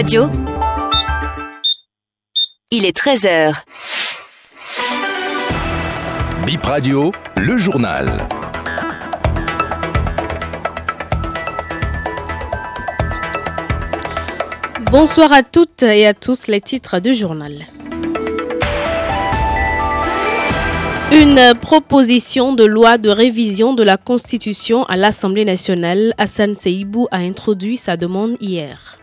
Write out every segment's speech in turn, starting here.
Radio. Il est 13h. Bip Radio, le journal. Bonsoir à toutes et à tous les titres du journal. Une proposition de loi de révision de la Constitution à l'Assemblée nationale, Hassan Seibou a introduit sa demande hier.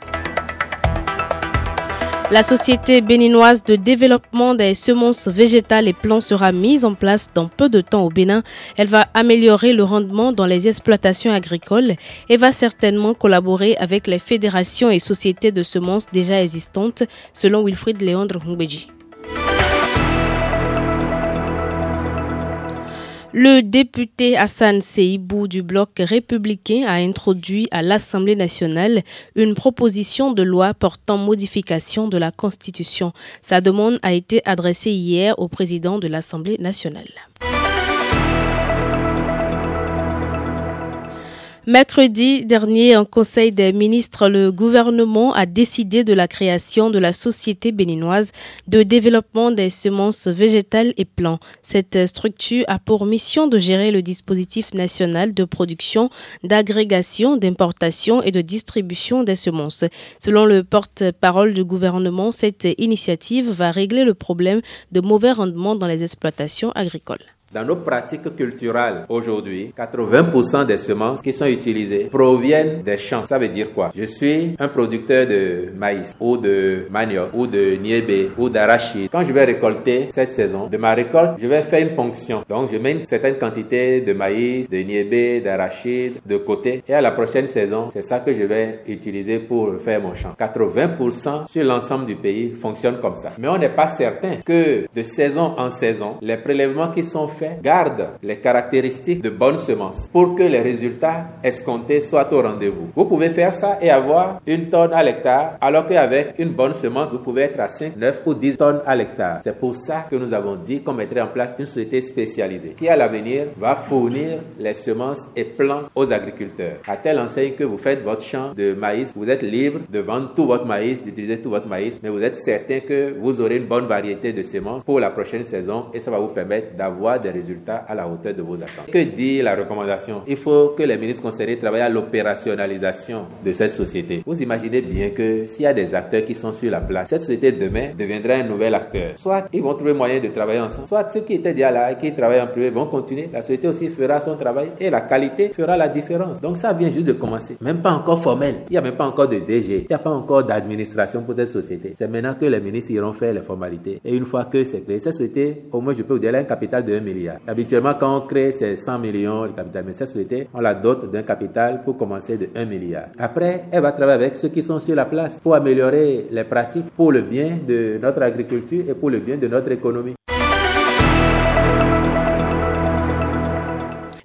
La Société béninoise de développement des semences végétales et plants sera mise en place dans peu de temps au Bénin. Elle va améliorer le rendement dans les exploitations agricoles et va certainement collaborer avec les fédérations et sociétés de semences déjà existantes, selon Wilfried Léandre Hungbeji. Le député Hassan Seibou du bloc républicain a introduit à l'Assemblée nationale une proposition de loi portant modification de la Constitution. Sa demande a été adressée hier au président de l'Assemblée nationale. Mercredi dernier, en Conseil des ministres, le gouvernement a décidé de la création de la Société béninoise de développement des semences végétales et plants. Cette structure a pour mission de gérer le dispositif national de production, d'agrégation, d'importation et de distribution des semences. Selon le porte-parole du gouvernement, cette initiative va régler le problème de mauvais rendement dans les exploitations agricoles. Dans nos pratiques culturelles aujourd'hui, 80% des semences qui sont utilisées proviennent des champs. Ça veut dire quoi? Je suis un producteur de maïs ou de manioc ou de niébé ou d'arachide. Quand je vais récolter cette saison, de ma récolte, je vais faire une ponction. Donc je mets une certaine quantité de maïs, de niébé, d'arachide de côté et à la prochaine saison, c'est ça que je vais utiliser pour faire mon champ. 80% sur l'ensemble du pays fonctionne comme ça. Mais on n'est pas certain que de saison en saison, les prélèvements qui sont garde les caractéristiques de bonnes semences pour que les résultats escomptés soient au rendez-vous. Vous pouvez faire ça et avoir une tonne à l'hectare, alors qu'avec une bonne semence, vous pouvez être à 5, 9 ou 10 tonnes à l'hectare. C'est pour ça que nous avons dit qu'on mettrait en place une société spécialisée qui, à l'avenir, va fournir les semences et plants aux agriculteurs. À telle enseigne que vous faites votre champ de maïs, vous êtes libre de vendre tout votre maïs, d'utiliser tout votre maïs, mais vous êtes certain que vous aurez une bonne variété de semences pour la prochaine saison et ça va vous permettre d'avoir des résultats à la hauteur de vos attentes. Que dit la recommandation? Il faut que les ministres concernés travaillent à l'opérationnalisation de cette société. Vous imaginez bien que s'il y a des acteurs qui sont sur la place, cette société demain deviendra un nouvel acteur. Soit ils vont trouver moyen de travailler ensemble, soit ceux qui étaient déjà là et qui travaillent en privé vont continuer. La société aussi fera son travail et la qualité fera la différence. Donc ça vient juste de commencer. Même pas encore formel. Il n'y a même pas encore de DG. Il n'y a pas encore d'administration pour cette société. C'est maintenant que les ministres iront faire les formalités. Et une fois que c'est créé, cette société, au moins je peux vous dire, elle a un capital de 1 Habituellement, quand on crée ces 100 millions de capital, mais cette société, on la dote d'un capital pour commencer de 1 milliard. Après, elle va travailler avec ceux qui sont sur la place pour améliorer les pratiques pour le bien de notre agriculture et pour le bien de notre économie.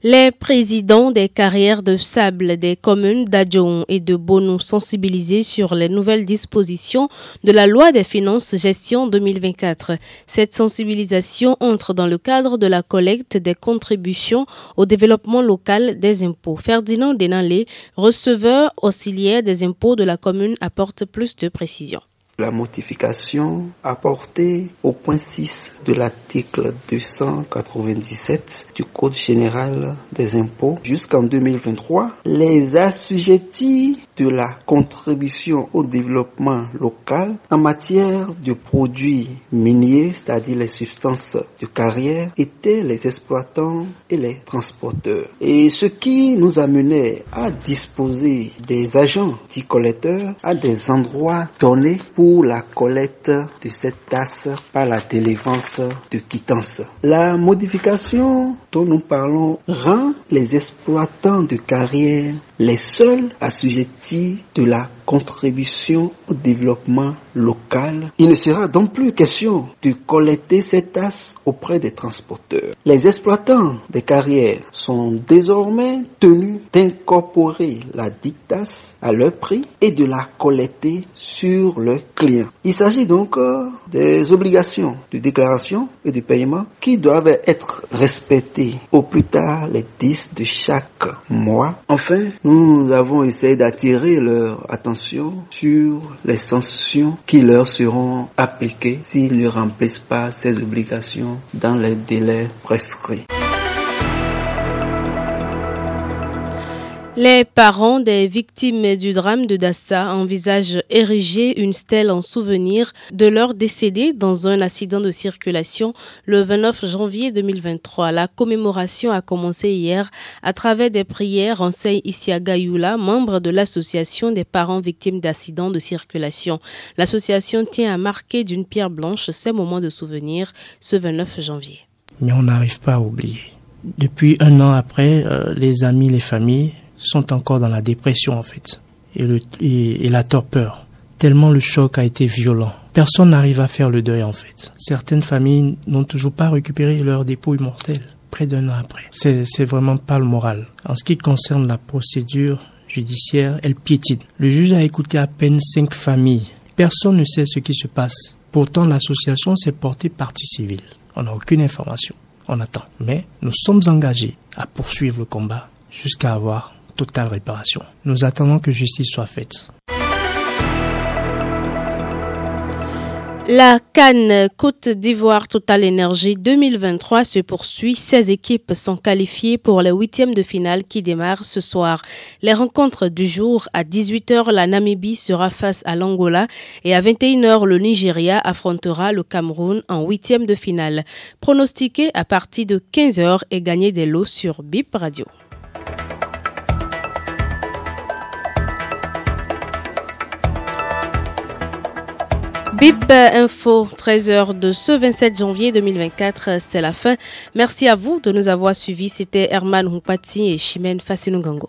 Les présidents des carrières de sable des communes d'Adjon et de Bono sensibilisés sur les nouvelles dispositions de la loi des finances gestion 2024. Cette sensibilisation entre dans le cadre de la collecte des contributions au développement local des impôts. Ferdinand Denalé, receveur auxiliaire des impôts de la commune, apporte plus de précisions. La modification apportée au point 6 de l'article 297 du Code général des impôts jusqu'en 2023, les assujettis de la contribution au développement local en matière de produits miniers, c'est-à-dire les substances de carrière, étaient les exploitants et les transporteurs. Et ce qui nous amenait à disposer des agents dits collecteurs à des endroits donnés pour la collecte de cette tasse par la délivrance de quittance. La modification dont nous parlons rend les exploitants de carrière les seuls assujettis de la contribution au développement local. Il ne sera donc plus question de collecter cette tasse auprès des transporteurs. Les exploitants des carrières sont désormais tenus d'incorporer la dite tasse à leur prix et de la collecter sur leur client. Il s'agit donc euh, des obligations de déclaration et de paiement qui doivent être respectées au plus tard les 10 de chaque mois. Enfin, nous avons essayé d'attirer leur attention sur les sanctions qui leur seront appliquées s'ils ne remplissent pas ces obligations dans les délais prescrits. Les parents des victimes du drame de Dassa envisagent ériger une stèle en souvenir de leur décédés dans un accident de circulation le 29 janvier 2023. La commémoration a commencé hier à travers des prières, enseigne Isiaga Yula, membre de l'association des parents victimes d'accidents de circulation. L'association tient à marquer d'une pierre blanche ces moments de souvenir ce 29 janvier. Mais on n'arrive pas à oublier. Depuis un an après, euh, les amis, les familles sont encore dans la dépression en fait et, la torpeur. Tellement le choc a été violent. Personne n'arrive à faire le deuil en fait. Certaines familles n'ont toujours pas récupéré leur dépôt immortel près d'un an après. C'est vraiment pas le moral. En ce qui concerne la procédure judiciaire, elle piétine. Le juge a écouté à peine cinq familles. Personne ne sait ce qui se passe. Pourtant, l'association s'est portée partie civile. On n'a aucune information. On attend. Mais nous sommes engagés à poursuivre le combat jusqu'à avoir totale réparation. Nous attendons que justice soit faite. La Cannes Côte d'Ivoire Total Énergie 2023 se poursuit. 16 équipes sont qualifiées pour les huitièmes de finale qui démarrent ce soir. Les rencontres du jour à 18h, la Namibie sera face à l'Angola et à 21h, le Nigeria affrontera le Cameroun en huitième de finale. Pronostiqué à partir de 15h et gagner des lots sur BIP Radio. BIP Info, 13h de ce 27 janvier 2024, c'est la fin. Merci à vous de nous avoir suivis. C'était Herman Humpati et Chimène Fasinungango.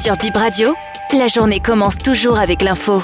Sur Bip Radio, la journée commence toujours avec l'info.